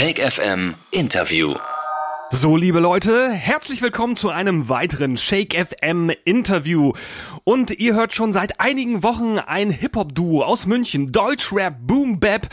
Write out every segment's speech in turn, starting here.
Shake FM Interview. So, liebe Leute, herzlich willkommen zu einem weiteren Shake FM Interview. Und ihr hört schon seit einigen Wochen ein Hip-Hop-Duo aus München, Deutschrap Boom Bap,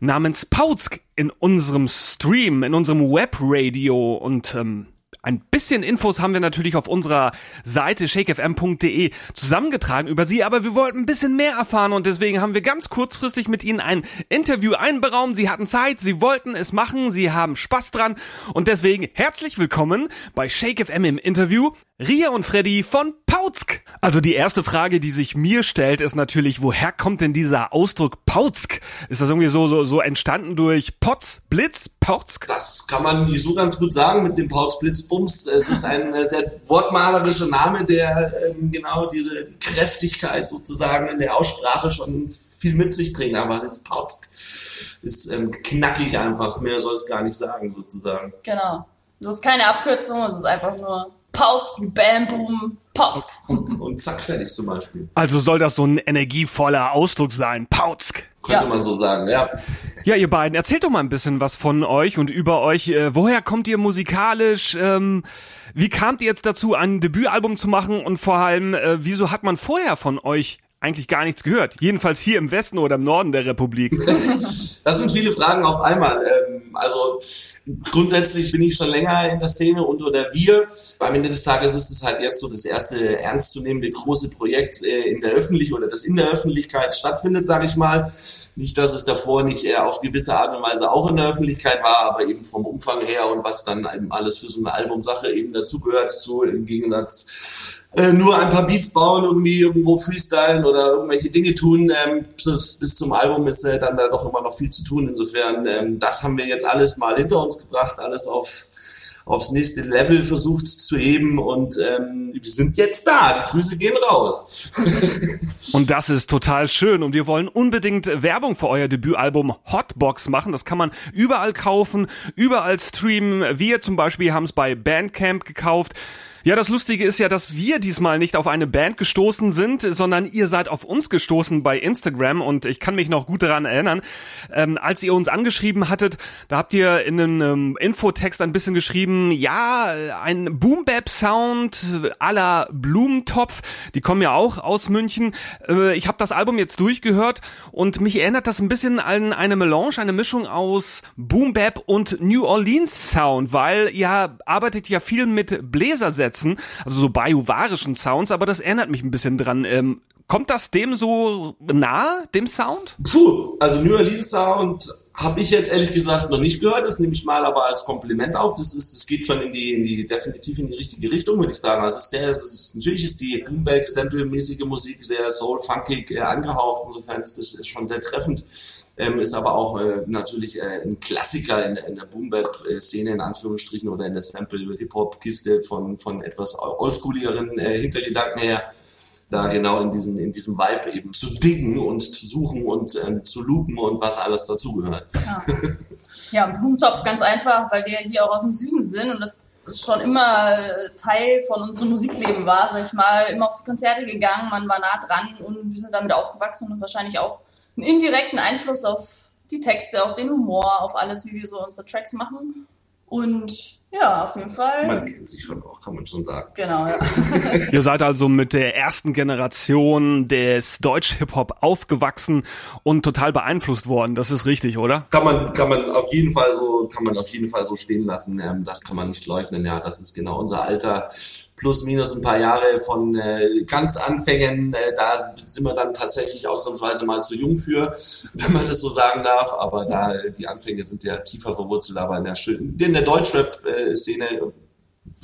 namens Pauzk in unserem Stream, in unserem Webradio. Und ähm, ein bisschen Infos haben wir natürlich auf unserer Seite shakefm.de zusammengetragen über sie, aber wir wollten ein bisschen mehr erfahren und deswegen haben wir ganz kurzfristig mit ihnen ein Interview einberaumt. Sie hatten Zeit, sie wollten es machen, sie haben Spaß dran und deswegen herzlich willkommen bei Shake FM im Interview Ria und Freddy von Pauzk. Also die erste Frage, die sich mir stellt, ist natürlich, woher kommt denn dieser Ausdruck Pauzk? Ist das irgendwie so, so, so entstanden durch Potz, Blitz, Pauzk? Das kann man nicht so ganz gut sagen mit dem Pauz Blitzbums. Es ist ein sehr wortmalerischer Name, der ähm, genau diese Kräftigkeit sozusagen in der Aussprache schon viel mit sich bringt. Aber das Pauzk ist ähm, knackig einfach. Mehr soll es gar nicht sagen sozusagen. Genau. Das ist keine Abkürzung, es ist einfach nur Pausk, Bam, Boom, Pausk. Und, zack, fertig zum Beispiel. Also soll das so ein energievoller Ausdruck sein, Pauzk. Könnte Ja. man so sagen, ja. Ja, ihr beiden, erzählt doch mal ein bisschen was von euch und über euch. Äh, woher kommt ihr musikalisch? Ähm, wie kamt ihr jetzt dazu, ein Debütalbum zu machen? Und vor allem, äh, wieso hat man vorher von euch eigentlich gar nichts gehört? Jedenfalls hier im Westen oder im Norden der Republik. Das sind viele Fragen auf einmal. Ähm, also grundsätzlich bin ich schon länger in der Szene und oder wir. Am Ende des Tages ist es halt jetzt so das erste ernstzunehmende große Projekt äh, in der Öffentlichkeit oder das in der Öffentlichkeit stattfindet, sage ich mal. Nicht, dass es davor nicht äh, auf gewisse Art und Weise auch in der Öffentlichkeit war, aber eben vom Umfang her und was dann eben alles für so eine Albumsache eben dazugehört, zu im Gegensatz äh, nur ein paar Beats bauen, irgendwie irgendwo freestylen oder irgendwelche Dinge tun. Ähm, bis, bis zum Album ist äh, dann da doch immer noch viel zu tun. Insofern, ähm, das haben wir jetzt alles mal hinter uns gebracht, alles auf aufs nächste Level versucht zu heben und ähm, wir sind jetzt da. Die Grüße gehen raus. Und das ist total schön. Und wir wollen unbedingt Werbung für euer Debütalbum Hotbox machen. Das kann man überall kaufen, überall streamen. Wir zum Beispiel haben es bei Bandcamp gekauft. Ja, das Lustige ist ja, dass wir diesmal nicht auf eine Band gestoßen sind, sondern ihr seid auf uns gestoßen bei Instagram. Und ich kann mich noch gut daran erinnern, ähm, als ihr uns angeschrieben hattet, da habt ihr in einem ähm, Infotext ein bisschen geschrieben, ja, ein Boom-Bap-Sound la Blumentopf, die kommen ja auch aus München. Äh, ich habe das Album jetzt durchgehört und mich erinnert das ein bisschen an eine Melange, eine Mischung aus Boom-Bap und New Orleans Sound, weil ihr arbeitet ja viel mit Bläsersätzen, also so bajuwarischen Sounds, aber das erinnert mich ein bisschen dran. Ähm, kommt das dem so nahe, dem Sound? Puh, also New Orleans Sound habe ich jetzt ehrlich gesagt noch nicht gehört. Das nehme ich mal aber als Kompliment auf. Das ist, das geht schon in die, in die definitiv in die richtige Richtung, würde ich sagen. Also ist es ist, natürlich ist die Boomback Sample-mäßige Musik sehr soul funkig äh, angehaucht. Insofern ist das schon sehr treffend. Ähm, ist aber auch äh, natürlich äh, ein Klassiker in, in der Boom-Bap-Szene in Anführungsstrichen oder in der Sample-Hip-Hop-Kiste von, von etwas oldschooligeren äh, Hintergedanken her da genau in diesen in diesem Vibe eben zu diggen und zu suchen und ähm, zu lupen und was alles dazugehört. Ja. ja, Blumentopf ganz einfach, weil wir hier auch aus dem Süden sind und das schon immer äh, Teil von unserem Musikleben war, sag ich mal, immer auf die Konzerte gegangen, man war nah dran und wir sind damit aufgewachsen und wahrscheinlich auch einen indirekten Einfluss auf die Texte, auf den Humor, auf alles, wie wir so unsere Tracks machen. Und ja, auf jeden Fall. Man kennt sich schon auch, kann man schon sagen. Genau, ja. Ihr seid also mit der ersten Generation des Deutsch-Hip-Hop aufgewachsen und total beeinflusst worden. Das ist richtig, oder? Kann man, kann man auf jeden Fall so, kann man auf jeden Fall so stehen lassen. Ähm, das kann man nicht leugnen. Ja, das ist genau unser Alter. Plus, minus ein paar Jahre von äh, ganz Anfängen. Äh, da sind wir dann tatsächlich ausnahmsweise mal zu jung für, wenn man das so sagen darf. Aber da, äh, die Anfänge sind ja tiefer verwurzelt. Aber in der, in der Deutschrap-Szene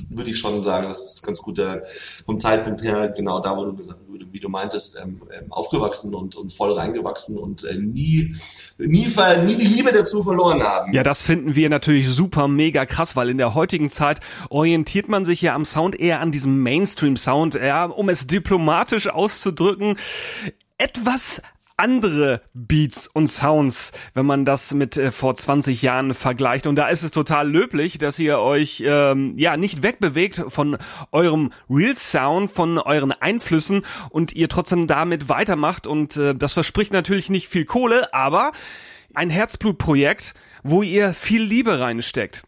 würde ich schon sagen, das ist ganz gut äh, vom Zeitpunkt her, genau da, wo du gesagt, wie du meintest, ähm, ähm, aufgewachsen und, und voll reingewachsen und äh, nie, nie, nie die Liebe dazu verloren haben. Ja, das finden wir natürlich super mega krass, weil in der heutigen Zeit orientiert man sich ja am Sound eher an diesem Mainstream-Sound, ja, um es diplomatisch auszudrücken, etwas andere Beats und Sounds, wenn man das mit äh, vor 20 Jahren vergleicht. Und da ist es total löblich, dass ihr euch ähm, ja nicht wegbewegt von eurem Real Sound, von euren Einflüssen und ihr trotzdem damit weitermacht. Und äh, das verspricht natürlich nicht viel Kohle, aber ein Herzblutprojekt, wo ihr viel Liebe reinsteckt.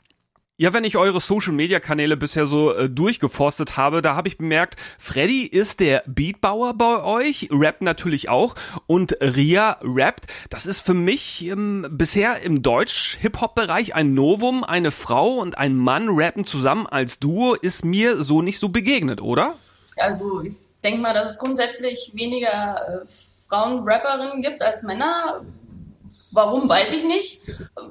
Ja, wenn ich eure Social Media Kanäle bisher so äh, durchgeforstet habe, da habe ich bemerkt, Freddy ist der Beatbauer bei euch, rappt natürlich auch und Ria rappt. Das ist für mich ähm, bisher im Deutsch-Hip-Hop-Bereich ein Novum. Eine Frau und ein Mann rappen zusammen als Duo ist mir so nicht so begegnet, oder? Also ich denke mal, dass es grundsätzlich weniger äh, Frauen-Rapperinnen gibt als Männer. Warum, weiß ich nicht.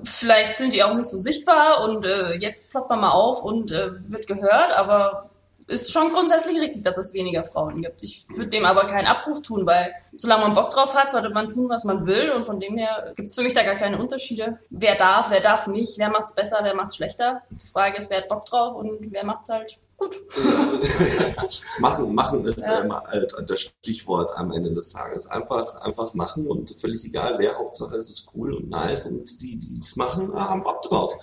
Vielleicht sind die auch nicht so sichtbar und äh, jetzt ploppt man mal auf und äh, wird gehört, aber ist schon grundsätzlich richtig, dass es weniger Frauen gibt. Ich würde dem aber keinen Abbruch tun, weil solange man Bock drauf hat, sollte man tun, was man will und von dem her gibt es für mich da gar keine Unterschiede. Wer darf, wer darf nicht, wer macht's besser, wer macht's schlechter. Die Frage ist, wer hat Bock drauf und wer macht's halt gut. machen, machen ist ja. immer halt das Stichwort am Ende des Tages. Einfach, einfach machen und völlig egal wer, Hauptsache es ist cool und nice und die, die es machen, haben Bock drauf.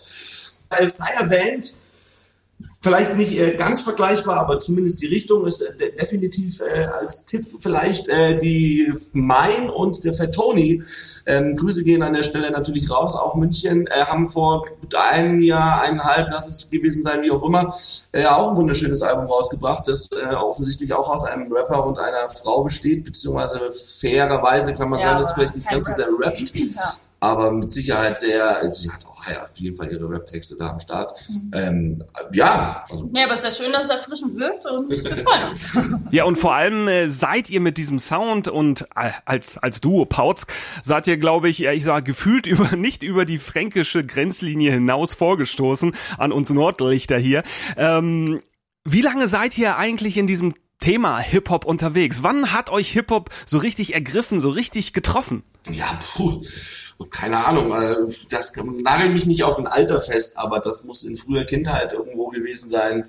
Es sei erwähnt, vielleicht nicht äh, ganz vergleichbar, aber zumindest die Richtung ist äh, definitiv äh, als Tipp vielleicht äh, die Mein und der Fettoni. Ähm, Grüße gehen an der Stelle natürlich raus. Auch München äh, haben vor einem Jahr, eineinhalb, lass es gewesen sein, wie auch immer, äh, auch ein wunderschönes Album rausgebracht, das offensichtlich auch aus einem Rapper und einer Frau besteht, beziehungsweise fairerweise kann man ja, sagen, dass es vielleicht nicht ganz so sehr rappt. Ja aber mit Sicherheit sehr, sie hat auch ja, auf jeden Fall ihre Rap-Texte da am Start. Mhm. Ähm, ja. Also. Ja, aber es ist ja schön, dass es erfrischend wirkt und wir freuen uns. ja, und vor allem äh, seid ihr mit diesem Sound und äh, als, als Duo Pautsk seid ihr, glaube ich, ich sage, gefühlt über, nicht über die fränkische Grenzlinie hinaus vorgestoßen an uns Nordlichter hier. Ähm, wie lange seid ihr eigentlich in diesem Thema Hip-Hop unterwegs? Wann hat euch Hip-Hop so richtig ergriffen, so richtig getroffen? Ja, puh keine Ahnung, äh, das nagel mich nicht auf ein Alter fest, aber das muss in früher Kindheit irgendwo gewesen sein,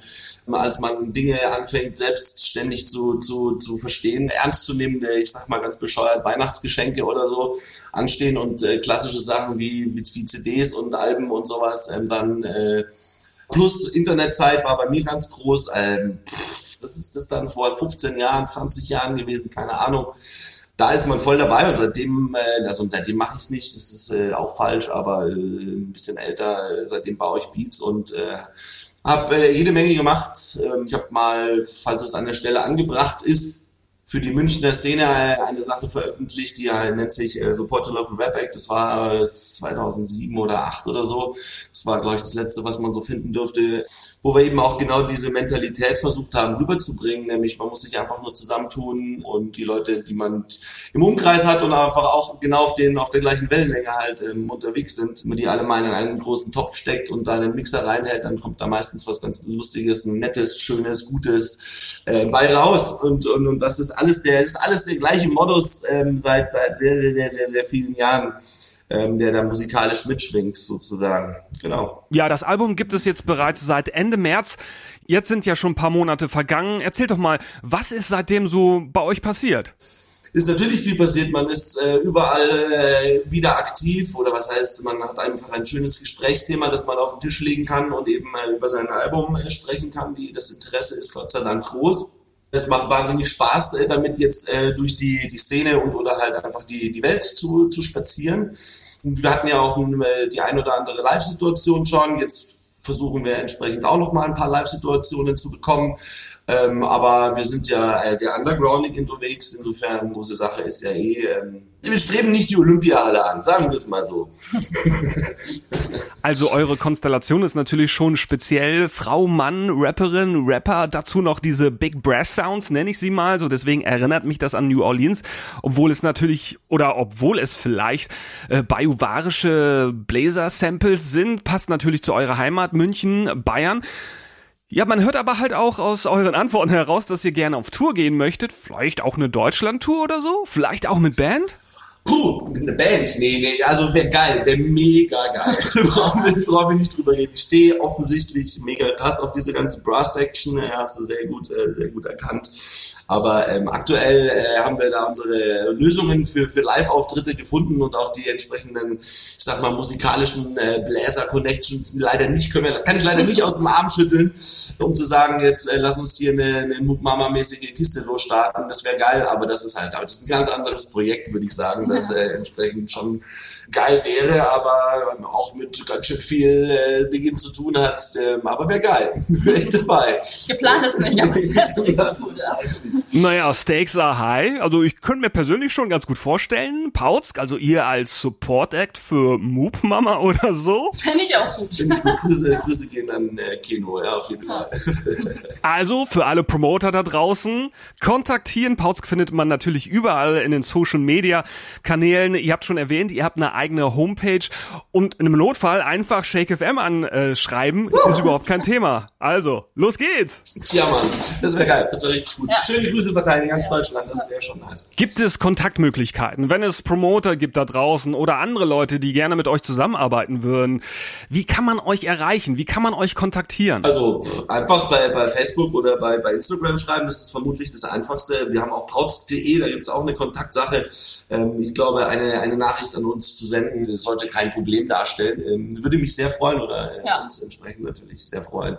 als man Dinge anfängt, selbstständig zu, zu, zu verstehen, ernst zu nehmen, ich sag mal ganz bescheuert, Weihnachtsgeschenke oder so anstehen und äh, klassische Sachen wie, wie, wie CDs und Alben und sowas, ähm, dann äh, plus Internetzeit war bei mir ganz groß. Ähm, pff, das ist das dann vor 15 Jahren, 20 Jahren gewesen, keine Ahnung da ist man voll dabei und seitdem, äh, also seitdem mache ich es nicht, das ist äh, auch falsch, aber äh, ein bisschen älter, seitdem baue ich Beats und äh, habe jede Menge gemacht. Ähm, ich habe mal, falls es an der Stelle angebracht ist, für die Münchner Szene eine Sache veröffentlicht, die halt nennt sich äh, Support the Local Rap Act. Das war 2007 oder 2008 oder so. Das war, glaube ich, das letzte, was man so finden dürfte, wo wir eben auch genau diese Mentalität versucht haben rüberzubringen, nämlich man muss sich einfach nur zusammentun und die Leute, die man im Umkreis hat und einfach auch genau auf, den, auf der gleichen Wellenlänge halt ähm, unterwegs sind, wenn man die alle mal in einen großen Topf steckt und da einen Mixer reinhält, dann kommt da meistens was ganz Lustiges, Nettes, Schönes, Gutes äh, bei raus und, und, und das ist alles der, ist alles der gleiche Modus ähm, seit, seit sehr, sehr, sehr, sehr, sehr vielen Jahren. Ähm, der da musikalisch mitschwingt, sozusagen. Genau. Ja, das Album gibt es jetzt bereits seit Ende März. Jetzt sind ja schon ein paar Monate vergangen. Erzählt doch mal, was ist seitdem so bei euch passiert? Ist natürlich viel passiert. Man ist äh, überall äh, wieder aktiv oder was heißt, man hat einfach ein schönes Gesprächsthema, das man auf den Tisch legen kann und eben äh, über sein Album äh, sprechen kann. Die, das Interesse ist Gott sei Dank groß es macht wahnsinnig Spaß, äh, damit jetzt äh, durch die, die Szene und oder halt einfach die, die Welt zu, zu spazieren. Wir hatten ja auch die ein oder andere Live-Situation schon. Jetzt versuchen wir entsprechend auch noch mal ein paar Live-Situationen zu bekommen. Ähm, aber wir sind ja äh, sehr undergroundig unterwegs. Insofern große Sache ist ja eh ähm, wir streben nicht die Olympiahalle an, sagen wir es mal so. Also eure Konstellation ist natürlich schon speziell. Frau, Mann, Rapperin, Rapper, dazu noch diese Big Brass Sounds, nenne ich sie mal. So deswegen erinnert mich das an New Orleans, obwohl es natürlich oder obwohl es vielleicht äh, bajuwarische Blazer-Samples sind, passt natürlich zu eurer Heimat München, Bayern. Ja, man hört aber halt auch aus euren Antworten heraus, dass ihr gerne auf Tour gehen möchtet. Vielleicht auch eine Deutschland-Tour oder so? Vielleicht auch mit Band? Puh, eine Band. Nee, nee, also wäre geil, wäre mega geil. brauchen, wir, brauchen wir nicht drüber reden. Ich stehe offensichtlich mega krass auf diese ganze Brass-Section, hast du sehr gut, äh, sehr gut erkannt. Aber ähm, aktuell äh, haben wir da unsere Lösungen für, für Live-Auftritte gefunden und auch die entsprechenden, ich sag mal, musikalischen äh, Bläser-Connections leider nicht, können wir, kann ich leider nicht aus dem Arm schütteln, um zu sagen, jetzt äh, lass uns hier eine, eine Mama-mäßige Kiste losstarten. Das wäre geil, aber das ist halt, das ist ein ganz anderes Projekt, würde ich sagen das äh, entsprechend schon geil wäre, aber auch mit ganz schön viel äh, Dingen zu tun hat. Ähm, aber wäre geil. Wäre dabei. Geplant ist nicht, aber es wäre schon gut. Ja. Naja, Stakes are high. Also ich könnte mir persönlich schon ganz gut vorstellen. Pauzk, also ihr als Support Act für Moop Mama oder so. Fände ich auch gut. Finde ich gut. Grüße, Grüße gehen an äh, Kino, ja, auf jeden Fall. Also für alle Promoter da draußen, kontaktieren. Pauzk findet man natürlich überall in den Social Media Kanälen. Ihr habt schon erwähnt, ihr habt eine eigene Homepage und im Notfall einfach Shake FM anschreiben, ist überhaupt kein Thema. Also, los geht's! Ja, Mann, das wäre geil. Das wäre richtig gut. Ja. Schöne Grüße verteilen in ganz Deutschland. Das wäre schon nice. Gibt es Kontaktmöglichkeiten, wenn es Promoter gibt da draußen oder andere Leute, die gerne mit euch zusammenarbeiten würden? Wie kann man euch erreichen? Wie kann man euch kontaktieren? Also pff, einfach bei, bei Facebook oder bei, bei Instagram schreiben, das ist vermutlich das Einfachste. Wir haben auch pautz.de, da gibt's auch eine Kontaktsache. Ähm, ich glaube, eine, eine Nachricht an uns zu senden, sollte kein Problem darstellen. Ähm, würde mich sehr freuen oder äh, Ja. uns entsprechend natürlich sehr freuen.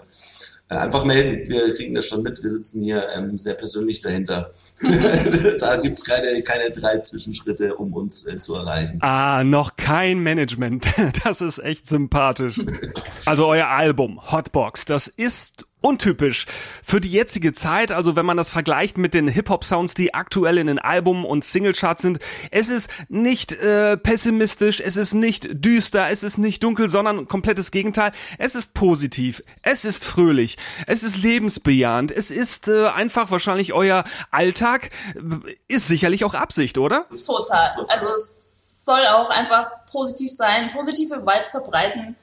Äh, Einfach melden, wir kriegen das schon mit. Wir sitzen hier ähm, sehr persönlich dahinter. da gibt's keine, keine drei Zwischenschritte, um uns äh, zu erreichen. Ah, noch kein Management. Das ist echt sympathisch. Also euer Album Hotbox, das ist untypisch für die jetzige Zeit, also wenn man das vergleicht mit den Hip-Hop-Sounds, die aktuell in den Album- und Singlecharts sind. Es ist nicht äh, pessimistisch, es ist nicht düster, es ist nicht dunkel, sondern komplettes Gegenteil. Es ist positiv, es ist fröhlich, es ist lebensbejahend, es ist äh, einfach wahrscheinlich euer Alltag, ist sicherlich auch Absicht, oder? Total. Also es soll auch einfach positiv sein, positive Vibes verbreiten,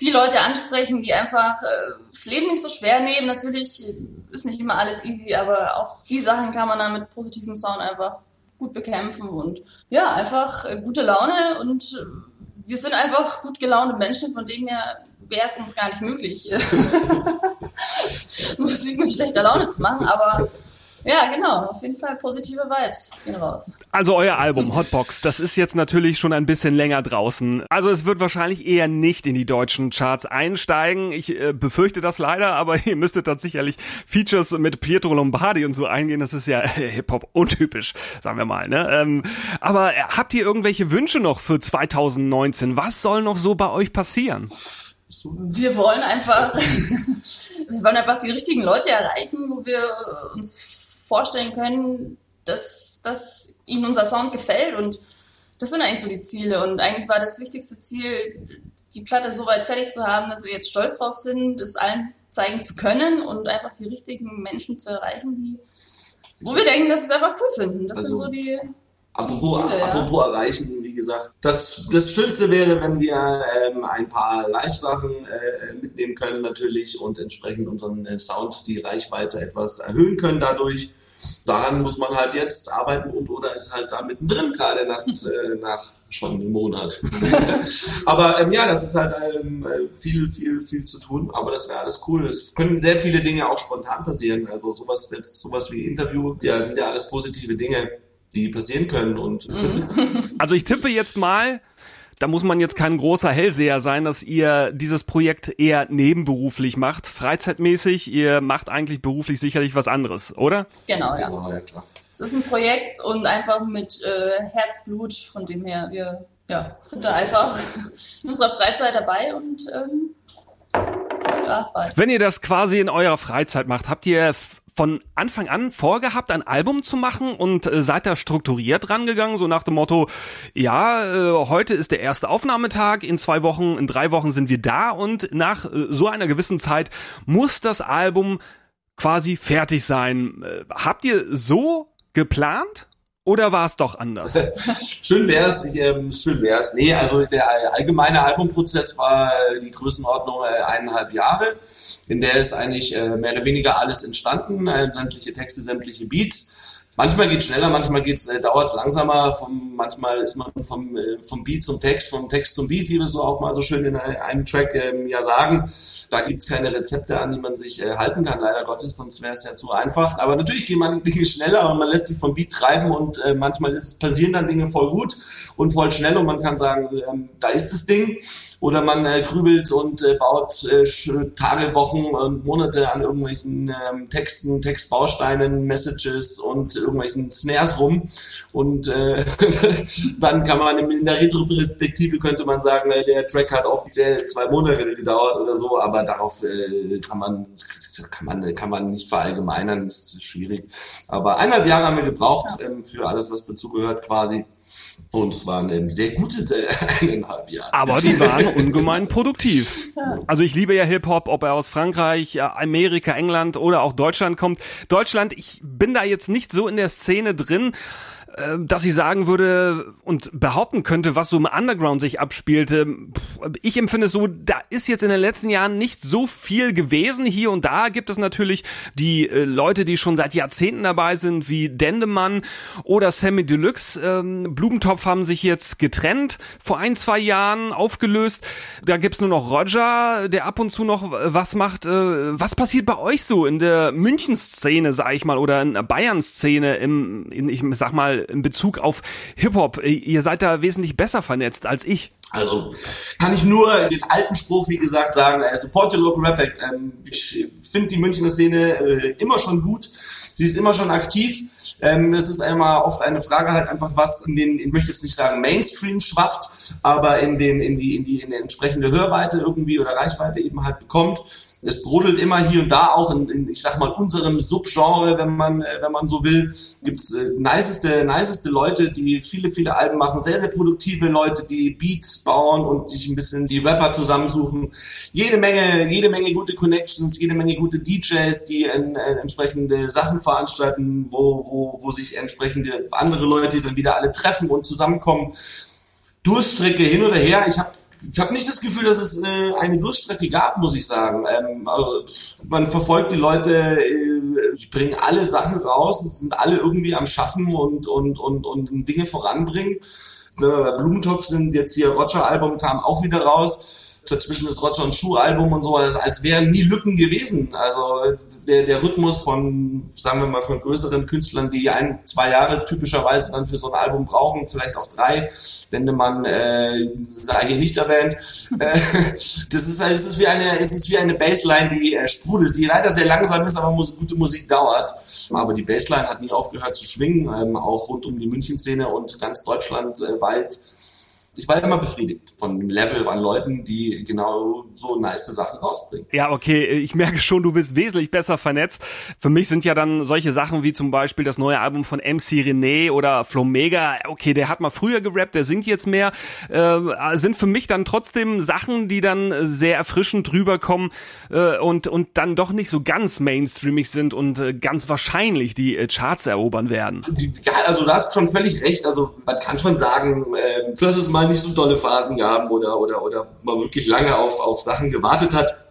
die Leute ansprechen, die einfach äh, das Leben nicht so schwer nehmen. Natürlich ist nicht immer alles easy, aber auch die Sachen kann man dann mit positivem Sound einfach gut bekämpfen und ja, einfach äh, gute Laune und äh, wir sind einfach gut gelaunte Menschen, von dem her wäre es uns gar nicht möglich, Musik mit schlechter Laune zu machen, aber ja, genau, auf jeden Fall positive Vibes gehen raus. Also euer Album Hotbox, das ist jetzt natürlich schon ein bisschen länger draußen. Also es wird wahrscheinlich eher nicht in die deutschen Charts einsteigen. Ich äh, befürchte das leider, aber ihr müsstet dann sicherlich Features mit Pietro Lombardi und so eingehen. Das ist ja äh, Hip-Hop untypisch, sagen wir mal. Ne? Ähm, aber äh, habt ihr irgendwelche Wünsche noch für 2019? Was soll noch so bei euch passieren? Wir wollen einfach, wir wollen einfach die richtigen Leute erreichen, wo wir uns vorstellen können, dass, dass ihnen unser Sound gefällt und das sind eigentlich so die Ziele und eigentlich war das wichtigste Ziel, die Platte so weit fertig zu haben, dass wir jetzt stolz drauf sind, das allen zeigen zu können und einfach die richtigen Menschen zu erreichen, die, wo wir denken, dass sie es einfach cool finden. Das Also- sind so die, Apropos, Ziele, ja. apropos erreichen, wie gesagt, das, das Schönste wäre, wenn wir ähm, ein paar Live-Sachen äh, mitnehmen können natürlich und entsprechend unseren äh, Sound, die Reichweite etwas erhöhen können dadurch. Daran muss man halt jetzt arbeiten und oder ist halt da mittendrin gerade nach, äh, nach schon einem Monat. aber ähm, ja, das ist halt ähm, äh, viel, viel, viel zu tun, aber das wäre alles cool. Es können sehr viele Dinge auch spontan passieren. Also sowas jetzt, sowas wie Interview, ja, sind ja alles positive Dinge die passieren können und Also ich tippe jetzt mal, da muss man jetzt kein großer Hellseher sein, dass ihr dieses Projekt eher nebenberuflich macht, freizeitmäßig. Ihr macht eigentlich beruflich sicherlich was anderes, oder? genau, ja. Genau, ja klar. Es ist ein Projekt und einfach mit äh, Herzblut, von dem her wir ja, sind da einfach in unserer Freizeit dabei und ähm, ja, Wenn ihr das quasi in eurer Freizeit macht, habt ihr von Anfang an vorgehabt, ein Album zu machen und äh, seid da strukturiert rangegangen, so nach dem Motto, ja, äh, heute ist der erste Aufnahmetag, in zwei Wochen, in drei Wochen sind wir da und nach äh, so einer gewissen Zeit muss das Album quasi fertig sein. Äh, habt ihr so geplant oder war es doch anders? Schön wär's, ähm, schön wär's. Nee, also der allgemeine Albumprozess war äh, die Größenordnung äh, eineinhalb Jahre, in der ist eigentlich äh, mehr oder weniger alles entstanden, sämtliche Texte, sämtliche Beats. Manchmal geht's schneller, manchmal geht's, äh, dauert's langsamer. Vom, manchmal ist man vom, äh, vom Beat zum Text, vom Text zum Beat, wie wir so auch mal so schön in einem Track ähm, ja sagen. Da gibt's keine Rezepte, an die man sich äh, halten kann, leider Gottes, sonst wäre es ja zu einfach. Aber natürlich gehen man Dinge schneller und man lässt sich vom Beat treiben und äh, manchmal ist, passieren dann Dinge voll gut und voll schnell und man kann sagen, ähm, da ist das Ding. Oder man äh, grübelt und äh, baut äh, Tage, Wochen und Monate an irgendwelchen ähm, Texten, Textbausteinen, Messages und irgendwelchen Snares rum. Und äh, dann kann man in der Retro-Perspektive könnte man sagen, äh, der Track hat offiziell zwei Monate gedauert oder so, aber darauf äh, kann man kann man kann man nicht verallgemeinern, das ist schwierig. Aber eineinhalb Jahre haben wir gebraucht ähm, für alles, was dazugehört quasi. Und es waren eine sehr gute eineinhalb Jahre. Aber die waren ungemein produktiv. Also ich liebe ja Hip-Hop, ob er aus Frankreich, Amerika, England oder auch Deutschland kommt. Deutschland, ich bin da jetzt nicht so in der Szene drin. Äh, dass ich sagen würde und behaupten könnte, was so im Underground sich abspielte. Ich empfinde es so, da ist jetzt in den letzten Jahren nicht so viel gewesen. Hier und da gibt es natürlich die äh, Leute, die schon seit Jahrzehnten dabei sind, wie Dendemann oder Sammy Deluxe. Ähm, Blumentopf haben sich jetzt getrennt, vor ein, zwei Jahren aufgelöst. Da gibt's nur noch Roger, der ab und zu noch was macht. Äh, was passiert bei euch so in der München-Szene, sag ich mal, oder in der Bayern-Szene im, ich sag mal, in Bezug auf Hip-Hop. Ihr seid da wesentlich besser vernetzt als ich. Also kann ich nur den alten Spruch, wie gesagt, sagen, äh, support your local rap act. Ähm, ich finde die Münchner Szene äh, immer schon gut. Sie ist immer schon aktiv. Ähm, es ist einmal oft eine Frage halt einfach, was in den, ich möchte jetzt nicht sagen Mainstream schwappt, aber in den, in die, in die, in die entsprechende Hörweite irgendwie oder Reichweite eben halt bekommt. Es brodelt immer hier und da auch in, in ich sag mal, unserem Subgenre, wenn man, äh, wenn man so will, gibt's äh, niceste, niceste Leute, die viele, viele Alben machen, sehr, sehr produktive Leute, die Beats bauen und sich ein bisschen die Rapper zusammensuchen. Jede Menge, jede Menge gute Connections, jede Menge gute DJs, die in, in entsprechende Sachen veranstalten, wo, wo, wo sich entsprechende andere Leute dann wieder alle treffen und zusammenkommen. Durchstrecke hin oder her. Ich habe ich habe nicht das Gefühl, dass es äh, eine Durchstrecke gab, muss ich sagen. Ähm, also, man verfolgt die Leute, äh, die bringen alle Sachen raus und sind alle irgendwie am Schaffen und, und, und, und Dinge voranbringen. Wenn wir bei Blumentopf sind, jetzt hier Roger-Album kam auch wieder raus dazwischen das Roger und Schuh Album und so, als, als wären nie Lücken gewesen. Also der, der Rhythmus von, sagen wir mal, von größeren Künstlern, die ein, zwei Jahre typischerweise dann für so ein Album brauchen, vielleicht auch drei, Lendemann äh, sei hier nicht erwähnt. Äh, das ist, es ist wie eine, es ist wie eine Bassline, die äh, sprudelt, die leider sehr langsam ist, aber muss, gute Musik dauert. Aber die Bassline hat nie aufgehört zu schwingen, ähm, auch rund um die München-Szene und ganz Deutschland äh, weit ich war immer befriedigt von dem Level an Leuten, die genau so nice Sachen rausbringen. Ja, okay, ich merke schon, du bist wesentlich besser vernetzt. Für mich sind ja dann solche Sachen wie zum Beispiel das neue Album von MC René oder Flomega. Okay, der hat mal früher gerappt, der singt jetzt mehr. Äh, sind für mich dann trotzdem Sachen, die dann sehr erfrischend drüber kommen äh, und, und dann doch nicht so ganz mainstreamig sind und äh, ganz wahrscheinlich die äh, Charts erobern werden. Ja, also du hast schon völlig recht. Also man kann schon sagen, äh, du hast es mal mal nicht so tolle Phasen gehabt oder, oder, oder man wirklich lange auf, auf Sachen gewartet hat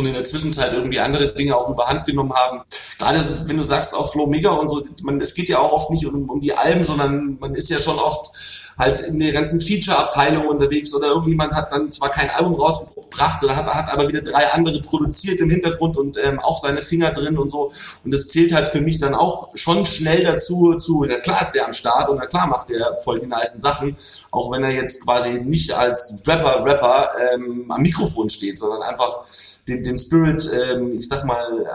und in der Zwischenzeit irgendwie andere Dinge auch überhand genommen haben. Gerade wenn du sagst auch Flow Mega und so, man, es geht ja auch oft nicht um, um die Alben, sondern man ist ja schon oft halt in der ganzen Feature-Abteilung unterwegs oder irgendjemand hat dann zwar kein Album rausgebracht oder hat, hat aber wieder drei andere produziert im Hintergrund und ähm, auch seine Finger drin und so. Und das zählt halt für mich dann auch schon schnell dazu, zu, na klar ist der am Start und na klar macht der voll die nice Sachen, auch wenn er jetzt quasi nicht als Rapper, Rapper ähm, am Mikrofon steht, sondern einfach den, den Spirit, ähm, ich sag mal,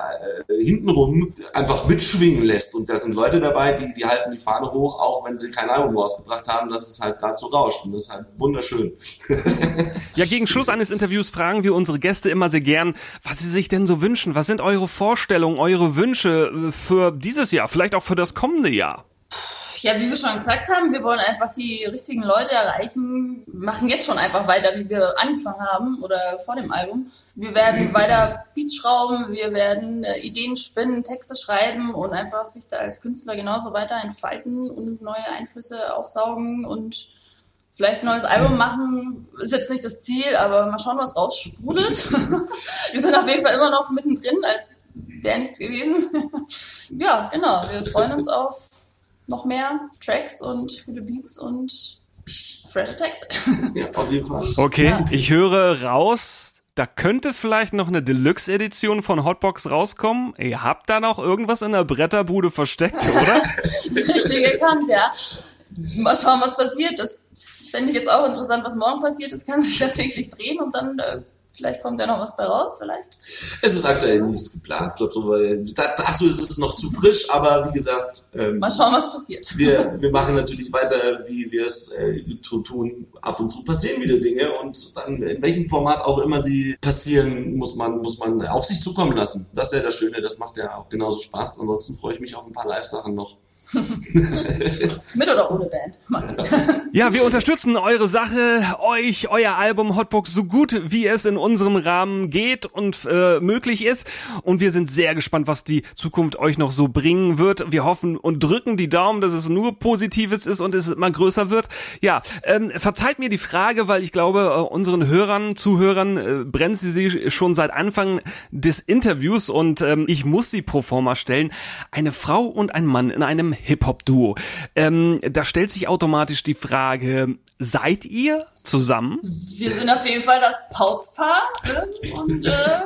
äh, hintenrum einfach mitschwingen lässt. Und da sind Leute dabei, die, die halten die Fahne hoch, auch wenn sie kein Album rausgebracht haben, dass es halt gerade so rauscht. Und das ist halt wunderschön. ja, gegen Schluss eines Interviews fragen wir unsere Gäste immer sehr gern, was sie sich denn so wünschen. Was sind eure Vorstellungen, eure Wünsche äh, für dieses Jahr, vielleicht auch für das kommende Jahr? Ja, wie wir schon gesagt haben, wir wollen einfach die richtigen Leute erreichen, machen jetzt schon einfach weiter, wie wir angefangen haben oder vor dem Album. Wir werden weiter Beats schrauben, wir werden äh, Ideen spinnen, Texte schreiben und einfach sich da als Künstler genauso weiter entfalten und neue Einflüsse aufsaugen und vielleicht ein neues Album machen, ist jetzt nicht das Ziel, aber mal schauen, was raussprudelt. wir sind auf jeden Fall immer noch mittendrin, als wäre nichts gewesen. ja, genau, wir freuen uns auf noch mehr Tracks und gute Beats und fresh Text. ja, auf jeden Fall. Okay, ja. ich höre raus, da könnte vielleicht noch eine Deluxe-Edition von Hotbox rauskommen. Ihr habt da noch irgendwas in der Bretterbude versteckt, oder? Richtig erkannt, ja. Mal schauen, was passiert. Das fände ich jetzt auch interessant, was morgen passiert. Das kann sich ja täglich drehen und dann äh, Vielleicht kommt ja noch was bei raus, vielleicht? Es ist aktuell nichts geplant. Ich glaube, so, weil, dazu ist es noch zu frisch, aber wie gesagt. Ähm, Mal schauen, was passiert. Wir, wir machen natürlich weiter, wie wir es äh, tun. Ab und zu passieren wieder Dinge und dann, in welchem Format auch immer sie passieren, muss man, muss man auf sich zukommen lassen. Das ist ja das Schöne, das macht ja auch genauso Spaß. Ansonsten freue ich mich auf ein paar Live-Sachen noch. Mit oder ohne Band? ja, wir unterstützen eure Sache, euch, euer Album Hotbox so gut wie es in unserem Rahmen geht und äh, möglich ist. Und wir sind sehr gespannt, was die Zukunft euch noch so bringen wird. Wir hoffen und drücken die Daumen, dass es nur Positives ist und es immer größer wird. Ja, ähm, verzeiht mir die Frage, weil ich glaube, äh, unseren Hörern, Zuhörern äh, brennt sie schon seit Anfang des Interviews und ähm, ich muss sie pro forma stellen. Eine Frau und ein Mann in einem Hip-Hop-Duo. Ähm, da stellt sich automatisch die Frage, seid ihr zusammen? Wir sind auf jeden Fall das Pauzpaar ne? und äh,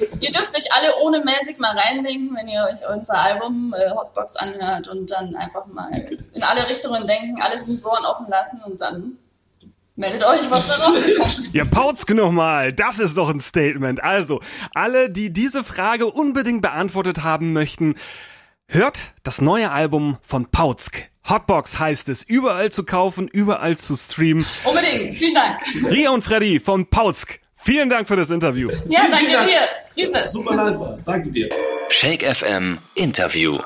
ihr dürft euch alle ohne mäßig mal reindenken, wenn ihr euch unser Album äh, Hotbox anhört und dann einfach mal in alle Richtungen denken, alle Sensoren offen lassen und dann Meldet euch, was da rausgekommen ist. Ja, Pautzke nochmal. Das ist doch ein Statement. Also, alle, die diese Frage unbedingt beantwortet haben möchten, hört das neue Album von Pautzk. Hotbox heißt es. Überall zu kaufen, überall zu streamen. Unbedingt. Vielen Dank. Ria und Freddy von Pautzk. Vielen Dank für das Interview. Ja, danke dir. Super nice war's. Danke dir. Shake FM Interview.